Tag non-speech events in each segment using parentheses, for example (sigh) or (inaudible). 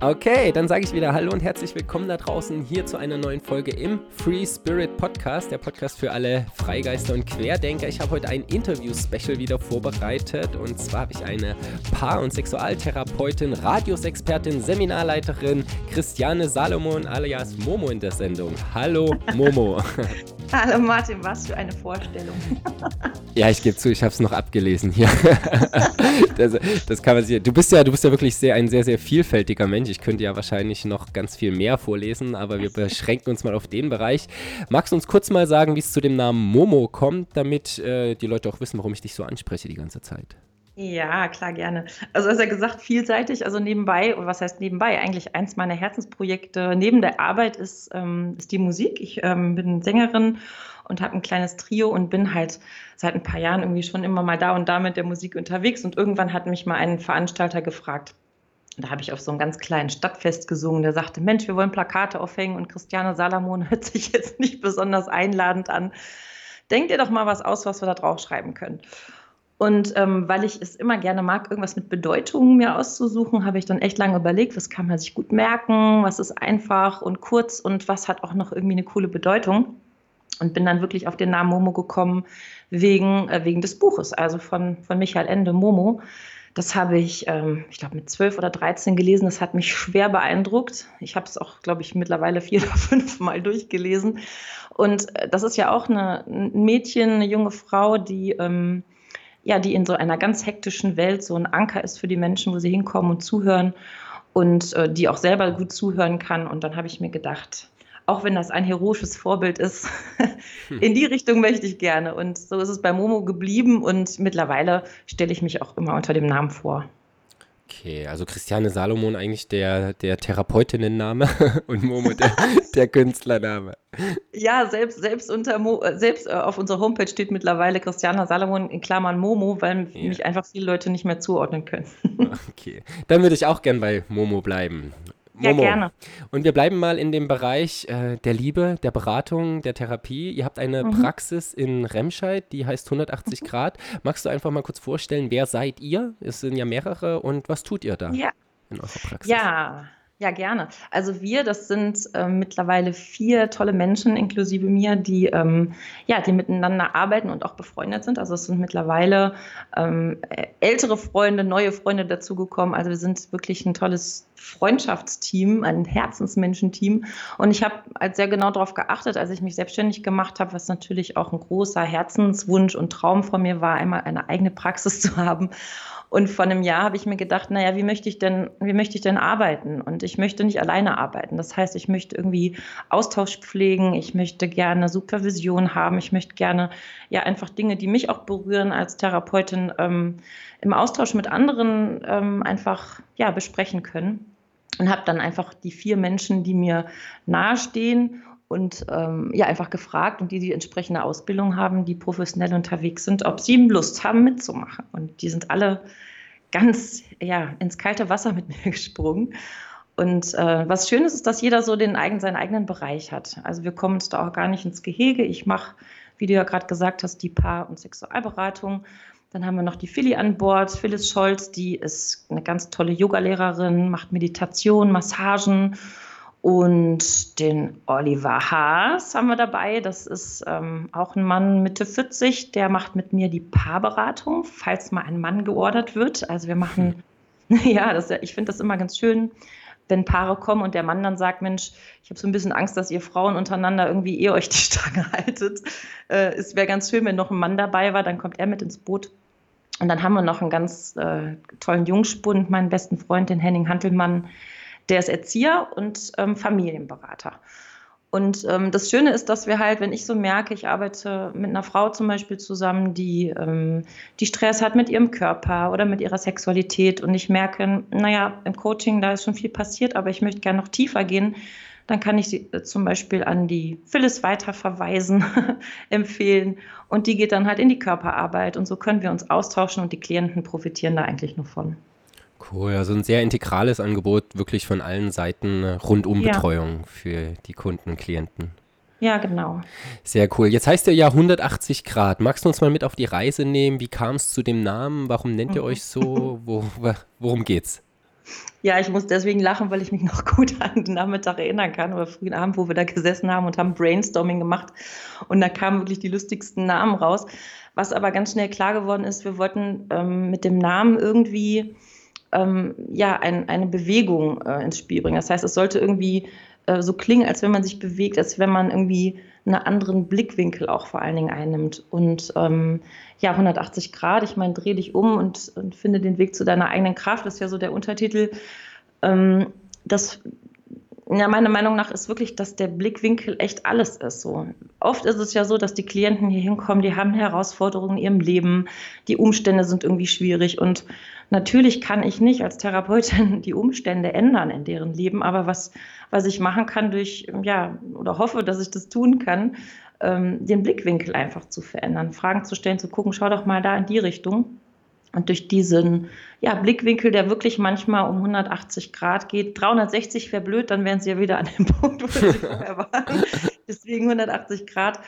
Okay, dann sage ich wieder Hallo und herzlich willkommen da draußen hier zu einer neuen Folge im Free Spirit Podcast, der Podcast für alle Freigeister und Querdenker. Ich habe heute ein Interview-Special wieder vorbereitet und zwar habe ich eine Paar- und Sexualtherapeutin, Radiusexpertin, Seminarleiterin Christiane Salomon alias Momo in der Sendung. Hallo Momo. (laughs) Hallo Martin, was für eine Vorstellung. (laughs) ja, ich gebe zu, ich habe es noch abgelesen hier. (laughs) das, das, kann man sich. Du bist ja, du bist ja wirklich sehr ein sehr sehr vielfältiger Mensch. Ich könnte ja wahrscheinlich noch ganz viel mehr vorlesen, aber wir beschränken uns mal auf den Bereich. Magst du uns kurz mal sagen, wie es zu dem Namen Momo kommt, damit äh, die Leute auch wissen, warum ich dich so anspreche die ganze Zeit? Ja, klar, gerne. Also, hast ja gesagt, vielseitig, also nebenbei, und was heißt nebenbei? Eigentlich eins meiner Herzensprojekte neben der Arbeit ist, ähm, ist die Musik. Ich ähm, bin Sängerin und habe ein kleines Trio und bin halt seit ein paar Jahren irgendwie schon immer mal da und da mit der Musik unterwegs. Und irgendwann hat mich mal ein Veranstalter gefragt, da habe ich auf so einem ganz kleinen Stadtfest gesungen. Der sagte, Mensch, wir wollen Plakate aufhängen und Christiane Salamon hört sich jetzt nicht besonders einladend an. Denkt ihr doch mal was aus, was wir da draufschreiben können. Und ähm, weil ich es immer gerne mag, irgendwas mit Bedeutungen mir auszusuchen, habe ich dann echt lange überlegt, was kann man sich gut merken, was ist einfach und kurz und was hat auch noch irgendwie eine coole Bedeutung. Und bin dann wirklich auf den Namen Momo gekommen wegen, äh, wegen des Buches, also von, von Michael Ende Momo. Das habe ich, ähm, ich glaube, mit zwölf oder dreizehn gelesen. Das hat mich schwer beeindruckt. Ich habe es auch, glaube ich, mittlerweile vier (laughs) oder fünf Mal durchgelesen. Und äh, das ist ja auch eine, ein Mädchen, eine junge Frau, die ähm, ja, die in so einer ganz hektischen Welt so ein Anker ist für die Menschen, wo sie hinkommen und zuhören und äh, die auch selber gut zuhören kann. Und dann habe ich mir gedacht, auch wenn das ein heroisches Vorbild ist, hm. (laughs) in die Richtung möchte ich gerne. Und so ist es bei Momo geblieben und mittlerweile stelle ich mich auch immer unter dem Namen vor. Okay, also Christiane Salomon eigentlich der, der Therapeutinnenname (laughs) und Momo der, (laughs) der Künstlername. Ja, selbst, selbst, unter Mo, äh, selbst äh, auf unserer Homepage steht mittlerweile Christiane Salomon in Klammern Momo, weil ja. mich einfach viele Leute nicht mehr zuordnen können. Okay, dann würde ich auch gern bei Momo bleiben. Momo. Ja, gerne. Und wir bleiben mal in dem Bereich äh, der Liebe, der Beratung, der Therapie. Ihr habt eine mhm. Praxis in Remscheid, die heißt 180 mhm. Grad. Magst du einfach mal kurz vorstellen, wer seid ihr? Es sind ja mehrere und was tut ihr da ja. in eurer Praxis? Ja, ja, gerne. Also wir, das sind ähm, mittlerweile vier tolle Menschen, inklusive mir, die, ähm, ja, die miteinander arbeiten und auch befreundet sind. Also es sind mittlerweile ähm, ältere Freunde, neue Freunde dazugekommen. Also wir sind wirklich ein tolles Freundschaftsteam, ein Herzensmenschenteam. Und ich habe halt sehr genau darauf geachtet, als ich mich selbstständig gemacht habe, was natürlich auch ein großer Herzenswunsch und Traum von mir war, einmal eine eigene Praxis (laughs) zu haben. Und vor einem Jahr habe ich mir gedacht, naja, wie möchte ich denn, wie möchte ich denn arbeiten? Und ich möchte nicht alleine arbeiten. Das heißt, ich möchte irgendwie Austausch pflegen, ich möchte gerne Supervision haben, ich möchte gerne ja einfach Dinge, die mich auch berühren als Therapeutin, ähm, im Austausch mit anderen ähm, einfach ja, besprechen können. Und habe dann einfach die vier Menschen, die mir nahestehen und ähm, ja, einfach gefragt und die die entsprechende Ausbildung haben, die professionell unterwegs sind, ob sie Lust haben mitzumachen. Und die sind alle ganz ja, ins kalte Wasser mit (laughs) mir gesprungen. Und äh, was schön ist, ist, dass jeder so den eigen, seinen eigenen Bereich hat. Also wir kommen uns da auch gar nicht ins Gehege. Ich mache, wie du ja gerade gesagt hast, die Paar- und Sexualberatung. Dann haben wir noch die Philly an Bord, Phyllis Scholz, die ist eine ganz tolle Yogalehrerin, macht Meditation, Massagen und den Oliver Haas haben wir dabei. Das ist ähm, auch ein Mann Mitte 40, der macht mit mir die Paarberatung, falls mal ein Mann geordert wird. Also wir machen, hm. (laughs) ja, das, ich finde das immer ganz schön, wenn Paare kommen und der Mann dann sagt, Mensch, ich habe so ein bisschen Angst, dass ihr Frauen untereinander irgendwie eh euch die Stange (laughs) haltet. Äh, es wäre ganz schön, wenn noch ein Mann dabei war, dann kommt er mit ins Boot. Und dann haben wir noch einen ganz äh, tollen Jungspund, meinen besten Freund, den Henning Hantelmann, der ist Erzieher und ähm, Familienberater. Und ähm, das Schöne ist, dass wir halt, wenn ich so merke, ich arbeite mit einer Frau zum Beispiel zusammen, die, ähm, die Stress hat mit ihrem Körper oder mit ihrer Sexualität und ich merke, naja, im Coaching, da ist schon viel passiert, aber ich möchte gerne noch tiefer gehen, dann kann ich sie äh, zum Beispiel an die Phyllis weiterverweisen, (laughs) empfehlen und die geht dann halt in die Körperarbeit und so können wir uns austauschen und die Klienten profitieren da eigentlich nur von. Cool, also ein sehr integrales Angebot, wirklich von allen Seiten äh, Rundumbetreuung ja. für die Kunden und Klienten. Ja, genau. Sehr cool. Jetzt heißt ihr ja 180 Grad. Magst du uns mal mit auf die Reise nehmen? Wie kam es zu dem Namen? Warum nennt ihr mhm. euch so? Wo, worum geht's? Ja, ich muss deswegen lachen, weil ich mich noch (laughs) gut an den Nachmittag erinnern kann oder frühen Abend, wo wir da gesessen haben und haben Brainstorming gemacht. Und da kamen wirklich die lustigsten Namen raus. Was aber ganz schnell klar geworden ist, wir wollten ähm, mit dem Namen irgendwie ähm, ja, ein, eine Bewegung äh, ins Spiel bringen. Das heißt, es sollte irgendwie äh, so klingen, als wenn man sich bewegt, als wenn man irgendwie einen anderen Blickwinkel auch vor allen Dingen einnimmt. Und ähm, ja, 180 Grad, ich meine, dreh dich um und, und, finde den Weg zu deiner eigenen Kraft, das ist ja so der Untertitel. Ähm, das, ja, meiner Meinung nach ist wirklich, dass der Blickwinkel echt alles ist. So. Oft ist es ja so, dass die Klienten hier hinkommen, die haben Herausforderungen in ihrem Leben, die Umstände sind irgendwie schwierig und natürlich kann ich nicht als Therapeutin (laughs) die Umstände ändern in deren Leben, aber was, was ich machen kann durch, ja, oder hoffe, dass ich das tun kann, ähm, den Blickwinkel einfach zu verändern, Fragen zu stellen, zu gucken, schau doch mal da in die Richtung. Und durch diesen ja, Blickwinkel, der wirklich manchmal um 180 Grad geht, 360 wäre blöd, dann wären sie ja wieder an dem (laughs) Punkt, wo sie (laughs) vorher waren. Deswegen 180 Grad.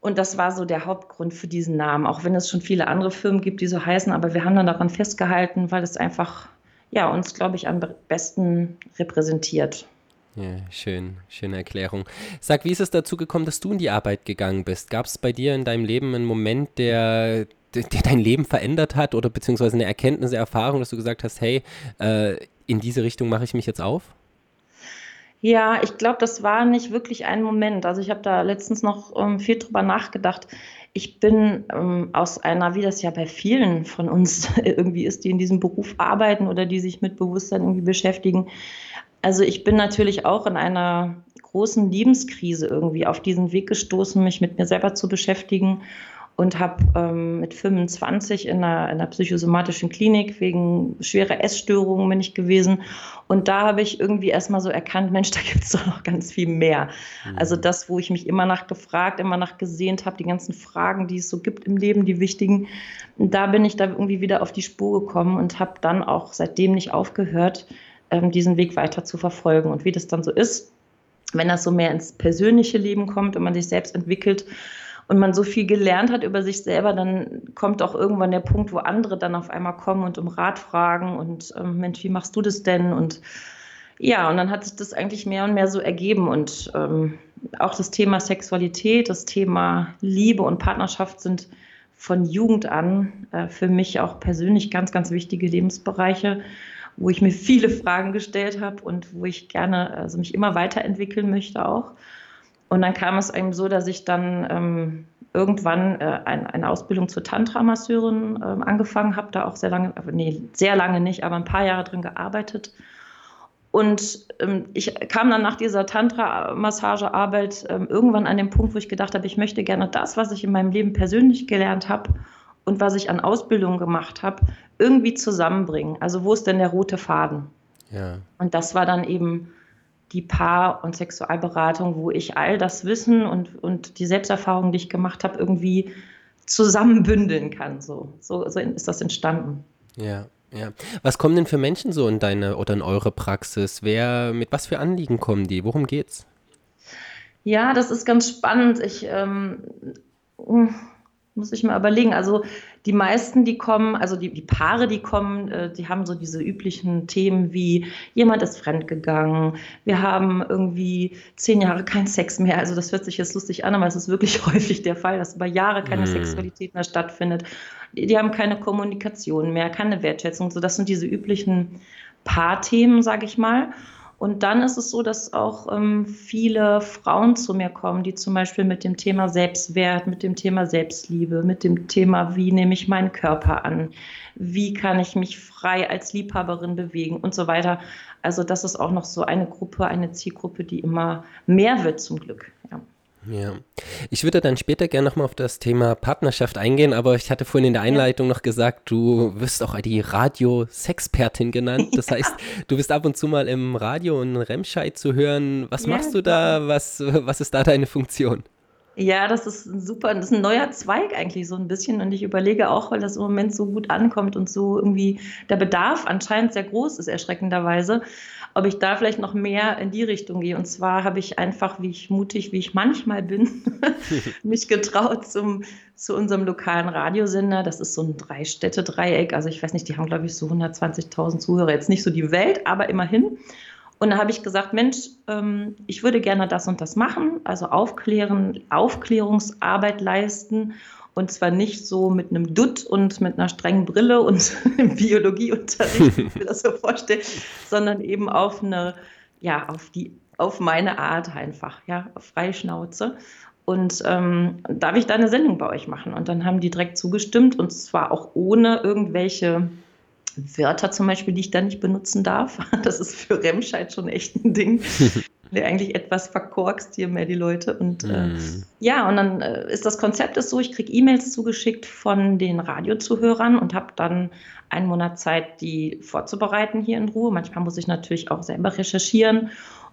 Und das war so der Hauptgrund für diesen Namen, auch wenn es schon viele andere Firmen gibt, die so heißen. Aber wir haben dann daran festgehalten, weil es einfach ja, uns, glaube ich, am besten repräsentiert. Ja, schön, schöne Erklärung. Sag, wie ist es dazu gekommen, dass du in die Arbeit gegangen bist? Gab es bei dir in deinem Leben einen Moment, der, der, dein Leben verändert hat oder beziehungsweise eine Erkenntnis, eine Erfahrung, dass du gesagt hast, hey, äh, in diese Richtung mache ich mich jetzt auf? Ja, ich glaube, das war nicht wirklich ein Moment. Also ich habe da letztens noch ähm, viel drüber nachgedacht. Ich bin ähm, aus einer, wie das ja bei vielen von uns (laughs) irgendwie ist, die in diesem Beruf arbeiten oder die sich mit Bewusstsein irgendwie beschäftigen, also ich bin natürlich auch in einer großen Lebenskrise irgendwie auf diesen Weg gestoßen, mich mit mir selber zu beschäftigen und habe ähm, mit 25 in einer, in einer, psychosomatischen Klinik wegen schwerer Essstörungen bin ich gewesen. Und da habe ich irgendwie erstmal so erkannt, Mensch, (laughs) da gibt es doch noch ganz viel mehr. Mhm. Also das, wo ich mich immer nach gefragt, immer nach gesehnt habe, die ganzen Fragen, die es so gibt im Leben, die wichtigen, da bin ich da irgendwie wieder auf die Spur gekommen und habe dann auch seitdem nicht aufgehört, ähm, diesen Weg weiter zu verfolgen. Und wie das dann so ist, wenn das so mehr ins persönliche Leben kommt und man sich selbst entwickelt und man so viel gelernt hat über sich selber, dann kommt auch irgendwann der Punkt, wo andere dann auf einmal kommen und um Rat fragen und ähm, Mensch, wie machst du das denn? Und ja, und dann hat sich das eigentlich mehr und mehr so ergeben und ähm, auch das Thema Sexualität, das Thema Liebe und Partnerschaft sind von Jugend an äh, für mich auch persönlich ganz, ganz wichtige Lebensbereiche wo ich mir viele Fragen gestellt habe und wo ich gerne, also mich immer weiterentwickeln möchte auch. Und dann kam es eben so, dass ich dann ähm, irgendwann äh, ein, eine Ausbildung zur Tantra-Masseurin äh, angefangen habe, da auch sehr lange, nee, sehr lange nicht, aber ein paar Jahre drin gearbeitet. Und ähm, ich kam dann nach dieser Tantra-Massagearbeit ähm, irgendwann an den Punkt, wo ich gedacht habe, ich möchte gerne das, was ich in meinem Leben persönlich gelernt habe und was ich an Ausbildung gemacht habe, irgendwie zusammenbringen. Also wo ist denn der rote Faden? Ja. Und das war dann eben die Paar- und Sexualberatung, wo ich all das Wissen und, und die Selbsterfahrung, die ich gemacht habe, irgendwie zusammenbündeln kann. So, so, so ist das entstanden. Ja, ja. Was kommen denn für Menschen so in deine oder in eure Praxis? Wer, mit was für Anliegen kommen die? Worum geht's? Ja, das ist ganz spannend. Ich ähm, muss ich mal überlegen. Also die meisten, die kommen, also die, die Paare, die kommen, äh, die haben so diese üblichen Themen wie jemand ist fremdgegangen, wir haben irgendwie zehn Jahre keinen Sex mehr. Also das hört sich jetzt lustig an, aber es ist wirklich (laughs) häufig der Fall, dass über Jahre keine mm. Sexualität mehr stattfindet. Die, die haben keine Kommunikation mehr, keine Wertschätzung. So, das sind diese üblichen Paarthemen, sage ich mal. Und dann ist es so, dass auch ähm, viele Frauen zu mir kommen, die zum Beispiel mit dem Thema Selbstwert, mit dem Thema Selbstliebe, mit dem Thema, wie nehme ich meinen Körper an, wie kann ich mich frei als Liebhaberin bewegen und so weiter. Also das ist auch noch so eine Gruppe, eine Zielgruppe, die immer mehr wird zum Glück. Ja. Ja, ich würde dann später gerne nochmal auf das Thema Partnerschaft eingehen, aber ich hatte vorhin in der Einleitung noch gesagt, du wirst auch die Radio-Sexpertin genannt. Das (laughs) heißt, du bist ab und zu mal im Radio und Remscheid zu hören. Was ja, machst du da? Was, was ist da deine Funktion? Ja, das ist ein super, das ist ein neuer Zweig eigentlich so ein bisschen. Und ich überlege auch, weil das im Moment so gut ankommt und so irgendwie der Bedarf anscheinend sehr groß ist, erschreckenderweise, ob ich da vielleicht noch mehr in die Richtung gehe. Und zwar habe ich einfach, wie ich mutig, wie ich manchmal bin, (laughs) (laughs) mich getraut zum, zu unserem lokalen Radiosender. Das ist so ein Drei-Städte-Dreieck. Also ich weiß nicht, die haben, glaube ich, so 120.000 Zuhörer. Jetzt nicht so die Welt, aber immerhin. Und da habe ich gesagt, Mensch, ähm, ich würde gerne das und das machen, also aufklären, Aufklärungsarbeit leisten. Und zwar nicht so mit einem Dutt und mit einer strengen Brille und (laughs) im Biologieunterricht, wie ich mir das so vorstelle, sondern eben auf eine, ja, auf die, auf meine Art einfach, ja, auf freie Schnauze. Und ähm, darf ich da eine Sendung bei euch machen? Und dann haben die direkt zugestimmt und zwar auch ohne irgendwelche Wörter zum Beispiel, die ich da nicht benutzen darf. (laughs) Das ist für Remscheid schon echt ein Ding. (laughs) Der eigentlich etwas verkorkst hier mehr die Leute. Und äh, mm. ja, und dann äh, ist das Konzept ist so, ich kriege E-Mails zugeschickt von den Radiozuhörern und habe dann einen Monat Zeit, die vorzubereiten hier in Ruhe. Manchmal muss ich natürlich auch selber recherchieren.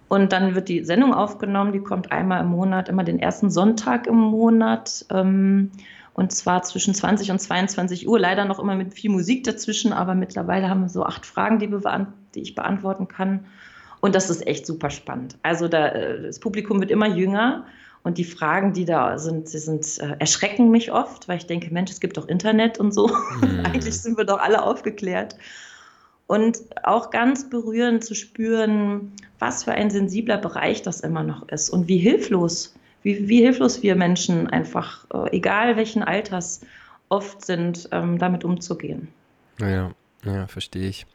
Und dann wird die Sendung aufgenommen, die kommt einmal im Monat, immer den ersten Sonntag im Monat. Ähm, und zwar zwischen 20 und 22 Uhr. Leider noch immer mit viel Musik dazwischen, aber mittlerweile haben wir so acht Fragen, die, die ich beantworten kann. Und das ist echt super spannend. Also da, äh, das Publikum wird immer jünger und die Fragen, die da sind, die sind äh, erschrecken mich oft, weil ich denke, Mensch, es gibt doch Internet und so. Mhm. (laughs) Eigentlich sind wir doch alle aufgeklärt. Und auch ganz berührend zu spüren, was für ein sensibler Bereich das immer noch ist und wie hilflos wie, wie hilflos wir Menschen einfach, äh, egal welchen Alters, oft sind, ähm, damit umzugehen. Ja, ja, verstehe ich.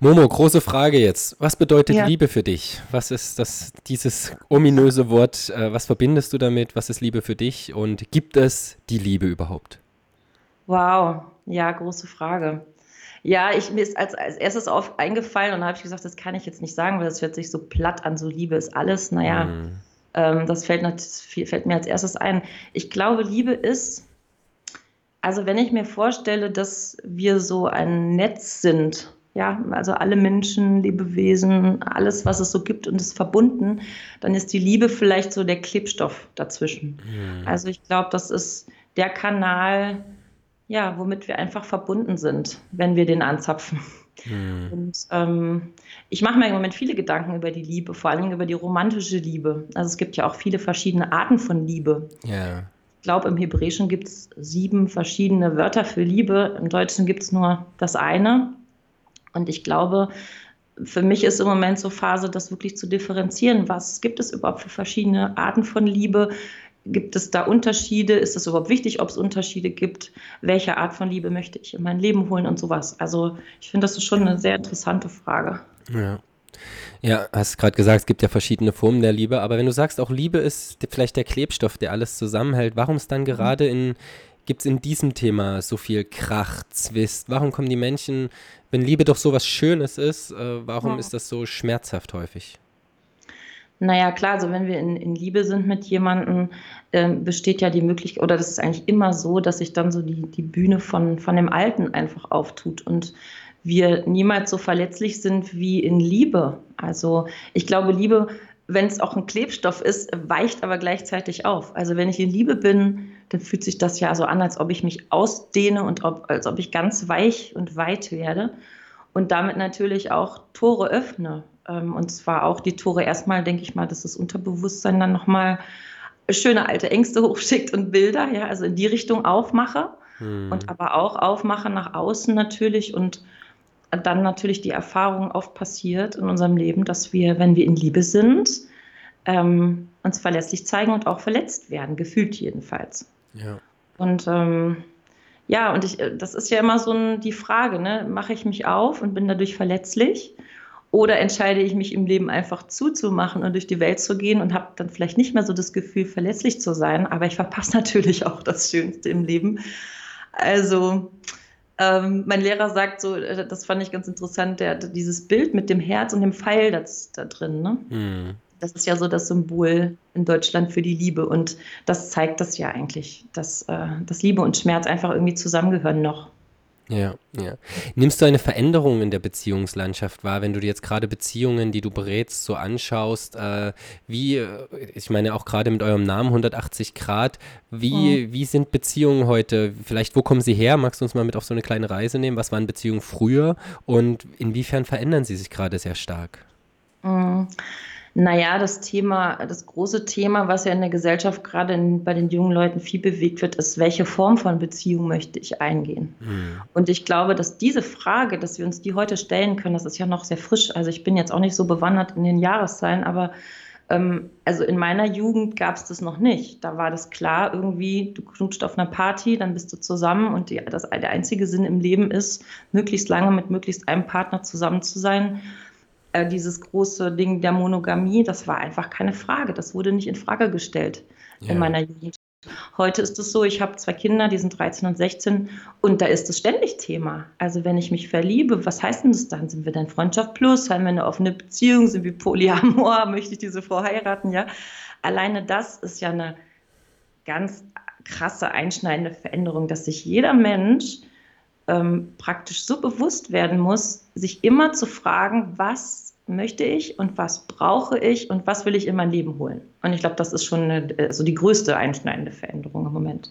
Momo, große Frage jetzt. Was bedeutet ja. Liebe für dich? Was ist das, dieses ominöse Wort? Äh, was verbindest du damit? Was ist Liebe für dich? Und gibt es die Liebe überhaupt? Wow, ja, große Frage. Ja, ich, mir ist als, als erstes auf eingefallen und da habe ich gesagt, das kann ich jetzt nicht sagen, weil das hört sich so platt an, so Liebe ist alles. Naja, mm. Ähm, das fällt, fällt mir als erstes ein. Ich glaube, Liebe ist, also wenn ich mir vorstelle, dass wir so ein Netz sind, ja, also alle Menschen, Lebewesen, alles, was es so gibt und ist verbunden, dann ist die Liebe vielleicht so der Klebstoff dazwischen. Mhm. Also ich glaube, das ist der Kanal, ja, womit wir einfach verbunden sind, wenn wir den anzapfen. Mhm. Und ähm, ich mache mir im Moment viele Gedanken über die Liebe, vor allem über die romantische Liebe. Also es gibt ja auch viele verschiedene Arten von Liebe. Ja. Ich glaube, im Hebräischen gibt es sieben verschiedene Wörter für Liebe. Im Deutschen gibt es nur das eine. Und ich glaube, für mich ist im Moment so Phase, das wirklich zu differenzieren. Was gibt es überhaupt für verschiedene Arten von Liebe? Gibt es da Unterschiede? Ist es überhaupt wichtig, ob es Unterschiede gibt? Welche Art von Liebe möchte ich in mein Leben holen und sowas? Also ich finde, das ist schon eine sehr interessante Frage. Ja. Ja, hast gerade gesagt, es gibt ja verschiedene Formen der Liebe, aber wenn du sagst, auch Liebe ist vielleicht der Klebstoff, der alles zusammenhält, warum ist dann gerade in, gibt es in diesem Thema so viel Krach, Zwist? Warum kommen die Menschen, wenn Liebe doch so was Schönes ist, äh, warum ja. ist das so schmerzhaft häufig? Naja, klar, also wenn wir in, in Liebe sind mit jemandem, äh, besteht ja die Möglichkeit, oder das ist eigentlich immer so, dass sich dann so die, die Bühne von, von dem Alten einfach auftut und wir niemals so verletzlich sind wie in Liebe. Also ich glaube, Liebe, wenn es auch ein Klebstoff ist, weicht aber gleichzeitig auf. Also wenn ich in Liebe bin, dann fühlt sich das ja so an, als ob ich mich ausdehne und ob, als ob ich ganz weich und weit werde und damit natürlich auch Tore öffne. Ähm, und zwar auch die Tore erstmal, denke ich mal, dass das Unterbewusstsein dann nochmal schöne alte Ängste (laughs) hochschickt und Bilder, ja, also in die Richtung aufmache hm. und aber auch aufmache nach außen natürlich und dann natürlich die Erfahrung oft passiert in unserem Leben, dass wir, wenn wir in Liebe sind, ähm, uns verlässlich zeigen und auch verletzt werden, gefühlt jedenfalls. Ja. Und ähm, ja, und ich, das ist ja immer so ein, die Frage, ne? mache ich mich auf und bin dadurch verletzlich? Oder entscheide ich mich im Leben einfach zuzumachen und durch die Welt zu gehen und habe dann vielleicht nicht mehr so das Gefühl, verletzlich zu sein, aber ich verpasse (laughs) natürlich auch das Schönste im Leben. Also ähm, mein Lehrer sagt so, äh, das fand ich ganz interessant, der, dieses Bild mit dem Herz und dem Pfeil das, da drin. Ne? Mhm. Das ist ja so das Symbol in Deutschland für die Liebe. Und das zeigt das ja eigentlich, dass, äh, dass Liebe und Schmerz einfach irgendwie zusammengehören noch. Ja, ja. Nimmst du eine Veränderung in der Beziehungslandschaft wahr, wenn du dir jetzt gerade Beziehungen, die du berätst, so anschaust, äh, wie, äh, ich meine auch gerade mit eurem Namen 180 Grad, wie, mhm. wie sind Beziehungen heute? Vielleicht, wo kommen sie her? Magst du uns mal mit auf so eine kleine Reise nehmen? Was waren Beziehungen früher und inwiefern verändern sie sich gerade sehr stark? Mhm. Naja, das Thema, das große Thema, was ja in der Gesellschaft gerade in, bei den jungen Leuten viel bewegt wird, ist, welche Form von Beziehung möchte ich eingehen? Mhm. Und ich glaube, dass diese Frage, dass wir uns die heute stellen können, das ist ja noch sehr frisch. Also ich bin jetzt auch nicht so bewandert in den Jahreszahlen, aber ähm, also in meiner Jugend gab es das noch nicht. Da war das klar, irgendwie, du knutscht auf einer Party, dann bist du zusammen und die, das, der einzige Sinn im Leben ist, möglichst lange mit möglichst einem Partner zusammen zu sein äh, dieses große Ding der Monogamie, das war einfach keine Frage. Das wurde nicht in Frage gestellt ja. in meiner Jugend. Heute ist es so, ich habe zwei Kinder, die sind 13 und 16 und da ist es ständig Thema. Also wenn ich mich verliebe, was heißt denn das dann? Sind wir dann Freundschaft plus? Haben wir eine offene Beziehung? Sind wir Polyamor? (laughs) Möchte ich diese Frau heiraten? Ja. Alleine das ist ja eine ganz krasse, einschneidende Veränderung, dass sich jeder Mensch ähm, praktisch so bewusst werden muss, sich immer zu fragen, was möchte ich und was brauche ich und was will ich in mein Leben holen. Und ich glaube, das ist schon eine, also die größte einschneidende Veränderung im Moment.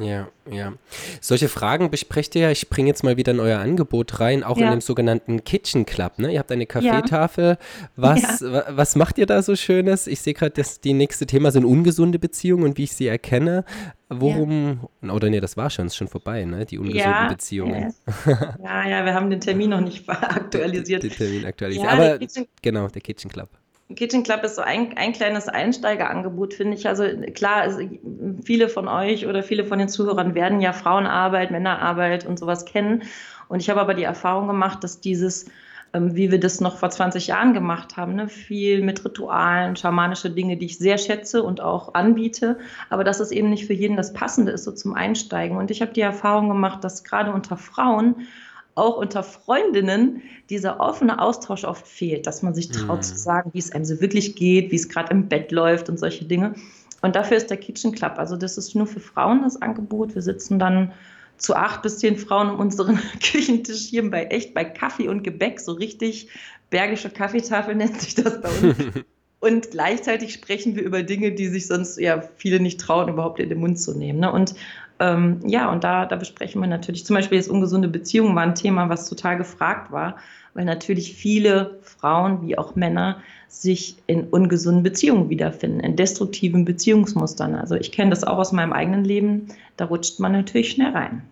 Ja, ja. Solche Fragen besprecht ihr ja. Ich bringe jetzt mal wieder in euer Angebot rein, auch ja. in dem sogenannten Kitchen Club. Ne? Ihr habt eine Kaffeetafel. Ja. Was, ja. was macht ihr da so Schönes? Ich sehe gerade, dass die nächste Thema sind ungesunde Beziehungen und wie ich sie erkenne. Worum, oder nee, das war schon, ist schon vorbei, ne? Die ungesunden Beziehungen. Ja, ja, wir haben den Termin noch nicht (laughs) aktualisiert. Den Termin aktualisiert. Aber der genau, der Kitchen Club. Kitchen Club ist so ein, ein kleines Einsteigerangebot, finde ich. Also klar, also viele von euch oder viele von den Zuhörern werden ja Frauenarbeit, Männerarbeit und sowas kennen. Und ich habe aber die Erfahrung gemacht, dass dieses, ähm, wie wir das noch vor 20 Jahren gemacht haben, ne, viel mit Ritualen, schamanische Dinge, die ich sehr schätze und auch anbiete, aber dass es eben nicht für jeden das Passende ist, so zum Einsteigen. Und ich habe die Erfahrung gemacht, dass gerade unter Frauen auch unter Freundinnen dieser offene Austausch oft fehlt, dass man sich traut mhm. zu sagen, wie es einem so wirklich geht, wie es gerade im Bett läuft und solche Dinge. Und dafür ist der Kitchen Club. Also das ist nur für Frauen das Angebot. Wir sitzen dann zu acht bis zehn Frauen um unseren (laughs) Küchentisch hier bei echt bei Kaffee und Gebäck, so richtig bergische Kaffeetafel nennt sich das bei uns. (laughs) Und gleichzeitig sprechen wir über Dinge, die sich sonst ja viele nicht trauen, überhaupt in den Mund zu nehmen. Ne? Und ähm, ja, und da, da besprechen wir natürlich zum Beispiel jetzt ungesunde Beziehungen war ein Thema, was total gefragt war, weil natürlich viele Frauen wie auch Männer sich in ungesunden Beziehungen wiederfinden, in destruktiven Beziehungsmustern. Also ich kenne das auch aus meinem eigenen Leben, da rutscht man natürlich schnell rein.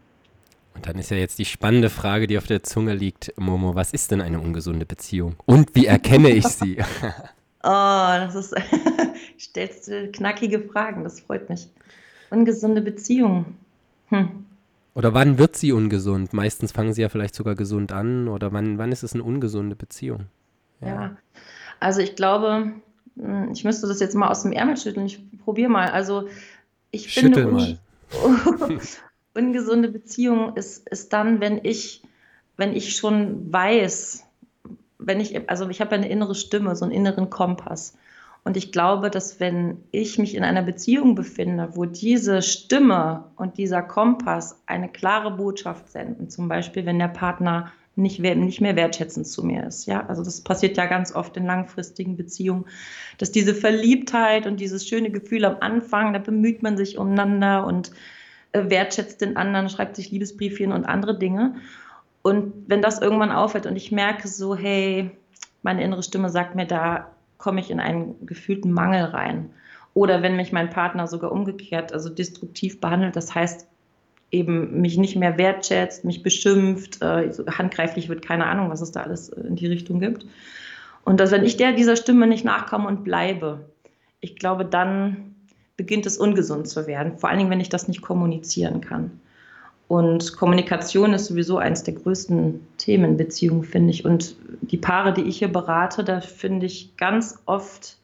Und dann ist ja jetzt die spannende Frage, die auf der Zunge liegt, Momo, was ist denn eine ungesunde Beziehung? Und wie erkenne ich sie? (laughs) oh, das ist, (laughs) stellst du knackige Fragen, das freut mich. Ungesunde Beziehung. Hm. Oder wann wird sie ungesund? Meistens fangen sie ja vielleicht sogar gesund an. Oder wann, wann ist es eine ungesunde Beziehung? Ja. ja. also ich glaube, hm, ich müsste das jetzt mal aus dem Ärmel schütteln. Ich probiere mal. Also ich Schüttel finde, mal. (laughs) ungesunde Beziehung ist, ist dann, wenn ich, wenn ich schon weiß, wenn ich, also ich habe eine innere Stimme, so einen inneren Kompass. Und ich glaube, dass wenn ich mich in einer Beziehung befinde, wo diese Stimme und dieser Kompass eine klare Botschaft senden, zum Beispiel wenn der Partner nicht, nicht mehr wertschätzend zu mir ist. Ja, also das passiert ja ganz oft in langfristigen Beziehungen, dass diese Verliebtheit und dieses schöne Gefühl am Anfang, da bemüht man sich umeinander und äh, wertschätzt den anderen, schreibt sich Liebesbriefchen und andere Dinge. Und wenn das irgendwann aufhört und ich merke so, hey, meine innere Stimme sagt mir da, komme ich in einen gefühlten Mangel rein. Oder wenn mich mein Partner sogar umgekehrt, also destruktiv behandelt, das heißt eben mich nicht mehr wertschätzt, mich beschimpft, äh, handgreiflich wird, keine Ahnung, was es da alles in die Richtung gibt. Und dass wenn ich der dieser Stimme nicht nachkomme und bleibe, ich glaube, dann beginnt es ungesund zu werden, vor allen Dingen, wenn ich das nicht kommunizieren kann. Und Kommunikation ist sowieso eines der größten Themen in Beziehungen, finde ich. Und die Paare, die ich hier berate, da finde ich ganz oft,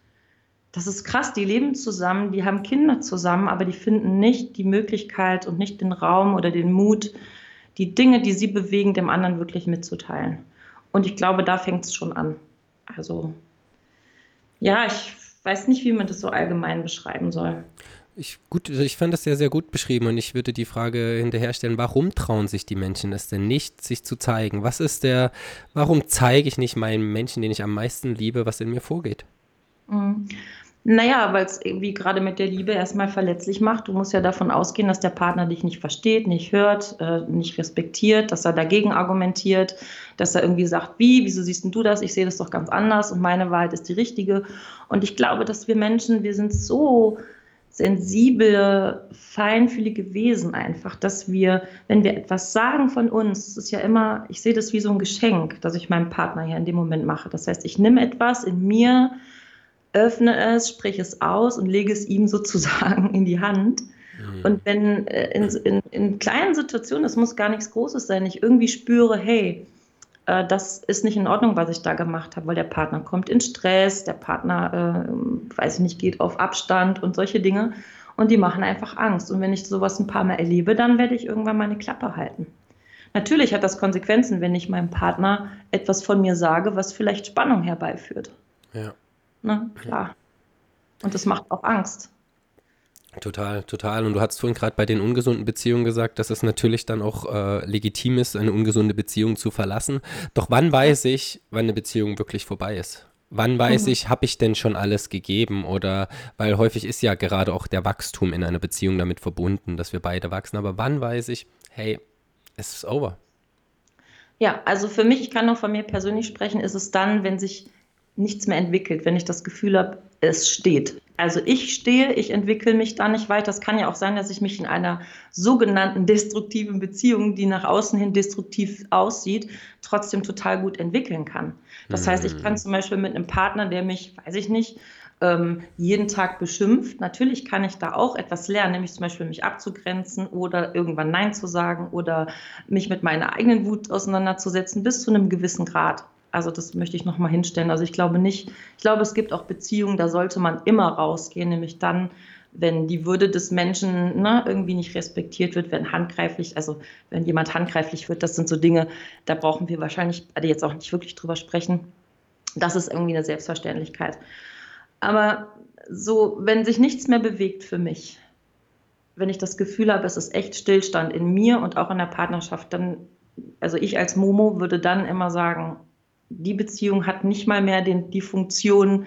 das ist krass, die leben zusammen, die haben Kinder zusammen, aber die finden nicht die Möglichkeit und nicht den Raum oder den Mut, die Dinge, die sie bewegen, dem anderen wirklich mitzuteilen. Und ich glaube, da fängt es schon an. Also, ja, ich weiß nicht, wie man das so allgemein beschreiben soll. Ich, gut, also ich fand das sehr, sehr gut beschrieben und ich würde die Frage hinterherstellen, warum trauen sich die Menschen es denn nicht, sich zu zeigen? Was ist der, warum zeige ich nicht meinem Menschen, den ich am meisten liebe, was in mir vorgeht? Mhm. Naja, weil es irgendwie gerade mit der Liebe erstmal verletzlich macht. Du musst ja davon ausgehen, dass der Partner dich nicht versteht, nicht hört, äh, nicht respektiert, dass er dagegen argumentiert, dass er irgendwie sagt, wie, wieso siehst du das? Ich sehe das doch ganz anders und meine Wahrheit ist die richtige. Und ich glaube, dass wir Menschen, wir sind so sensible, feinfühlige Wesen einfach, dass wir, wenn wir etwas sagen von uns, das ist ja immer, ich sehe das wie so ein Geschenk, das ich meinem Partner hier in dem Moment mache. Das heißt, ich nehme etwas in mir, öffne es, spreche es aus und lege es ihm sozusagen in die Hand. Mhm. Und wenn äh, in, in, in, kleinen Situationen, es muss gar nichts Großes sein, ich irgendwie spüre, hey, äh, das ist nicht in Ordnung, was ich da gemacht habe, weil der Partner kommt in Stress, der Partner, äh, weiß ich nicht, geht auf Abstand und solche Dinge. Und die machen einfach Angst. Und wenn ich sowas ein paar Mal erlebe, dann werde ich irgendwann meine Klappe halten. Natürlich hat das Konsequenzen, wenn ich meinem Partner etwas von mir sage, was vielleicht Spannung herbeiführt. Ja. Ne? Klar. Und das macht auch Angst. Total, total. Und du hast vorhin gerade bei den ungesunden Beziehungen gesagt, dass es natürlich dann auch äh, legitim ist, eine ungesunde Beziehung zu verlassen. Doch wann weiß ich, wann eine Beziehung wirklich vorbei ist? Wann weiß mhm. ich, habe ich denn schon alles gegeben? Oder weil häufig ist ja gerade auch der Wachstum in einer Beziehung damit verbunden, dass wir beide wachsen. Aber wann weiß ich, hey, es ist over? Ja, also für mich, ich kann nur von mir persönlich sprechen, ist es dann, wenn sich nichts mehr entwickelt, wenn ich das Gefühl habe, es steht. Also ich stehe, ich entwickle mich da nicht weiter. Es kann ja auch sein, dass ich mich in einer sogenannten destruktiven Beziehung, die nach außen hin destruktiv aussieht, trotzdem total gut entwickeln kann. Das heißt, ich kann hm. zum Beispiel mit einem Partner, der mich, weiß ich nicht, ähm, jeden Tag beschimpft. Natürlich kann ich da auch etwas lernen, nämlich zum Beispiel mich abzugrenzen oder irgendwann Nein zu sagen oder mich mit meiner eigenen Wut auseinanderzusetzen bis zu einem gewissen Grad. Also das möchte ich nochmal hinstellen. Also ich glaube nicht, ich glaube, es gibt auch Beziehungen, da sollte man immer rausgehen, nämlich dann, wenn die Würde des Menschen ne, irgendwie nicht respektiert wird, wenn handgreiflich, also wenn jemand handgreiflich wird, das sind so Dinge, da brauchen wir wahrscheinlich jetzt auch nicht wirklich drüber sprechen. Das ist irgendwie eine Selbstverständlichkeit. Aber so, wenn sich nichts mehr bewegt für mich, wenn ich das Gefühl habe, es ist echt Stillstand in mir und auch in der Partnerschaft, dann, also ich als Momo würde dann immer sagen, die Beziehung hat nicht mal mehr den, die Funktion,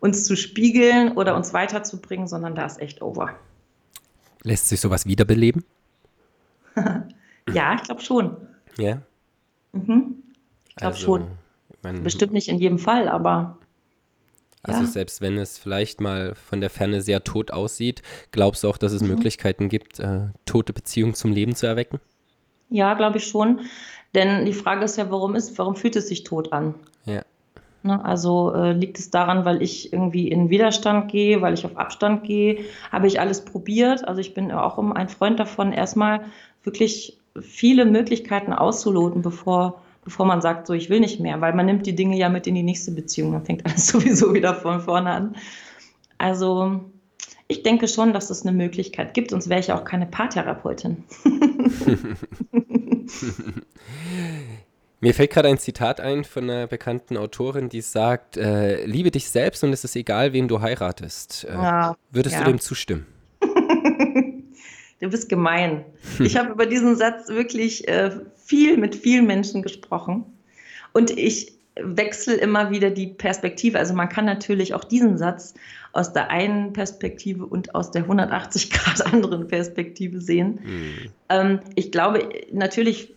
uns zu spiegeln oder uns weiterzubringen, sondern da ist echt over. Lässt sich sowas wiederbeleben? (laughs) ja, ich glaube schon. Ja? Mhm. Ich glaube also, schon. Man, Bestimmt nicht in jedem Fall, aber. Also ja. selbst wenn es vielleicht mal von der Ferne sehr tot aussieht, glaubst du auch, dass es mhm. Möglichkeiten gibt, äh, tote Beziehungen zum Leben zu erwecken? Ja, glaube ich schon. Denn die Frage ist ja, warum ist, warum fühlt es sich tot an? Ja. Ne, also äh, liegt es daran, weil ich irgendwie in Widerstand gehe, weil ich auf Abstand gehe? Habe ich alles probiert? Also ich bin auch ein Freund davon, erstmal wirklich viele Möglichkeiten auszuloten, bevor, bevor man sagt, so ich will nicht mehr, weil man nimmt die Dinge ja mit in die nächste Beziehung, dann fängt (laughs) alles sowieso wieder von vorne an. Also ich denke schon, dass es eine Möglichkeit gibt, sonst wäre ich auch keine Paartherapeutin. (laughs) (laughs) (laughs) Mir fällt gerade ein Zitat ein von einer bekannten Autorin, die sagt, äh, liebe dich selbst und es ist egal, wen du heiratest. Äh, ja, würdest ja. du dem zustimmen? (laughs) du bist gemein. Ich habe über diesen Satz wirklich äh, viel mit vielen Menschen gesprochen und ich wechsle immer wieder die Perspektive. Also man kann natürlich auch diesen Satz aus der einen Perspektive und aus der 180 Grad anderen Perspektive sehen. Mhm. Ähm, ich glaube, natürlich,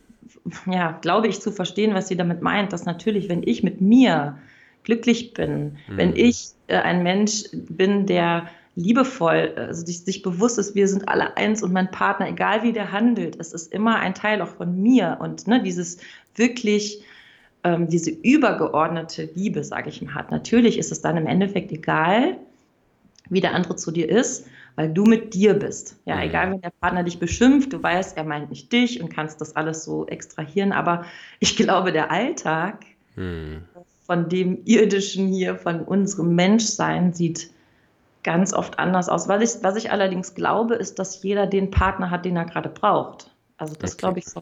ja, glaube ich zu verstehen, was sie damit meint, dass natürlich, wenn ich mit mir glücklich bin, mhm. wenn ich äh, ein Mensch bin, der liebevoll, also sich, sich bewusst ist, wir sind alle eins und mein Partner, egal wie der handelt, es ist immer ein Teil auch von mir und ne, dieses wirklich ähm, diese übergeordnete Liebe, sage ich mal, hat. Natürlich ist es dann im Endeffekt egal, wie der andere zu dir ist, weil du mit dir bist. Ja, mhm. egal, wenn der Partner dich beschimpft, du weißt, er meint nicht dich und kannst das alles so extrahieren. Aber ich glaube, der Alltag mhm. von dem irdischen hier, von unserem Menschsein sieht ganz oft anders aus. Was ich, was ich allerdings glaube, ist, dass jeder den Partner hat, den er gerade braucht. Also das okay. glaube ich so.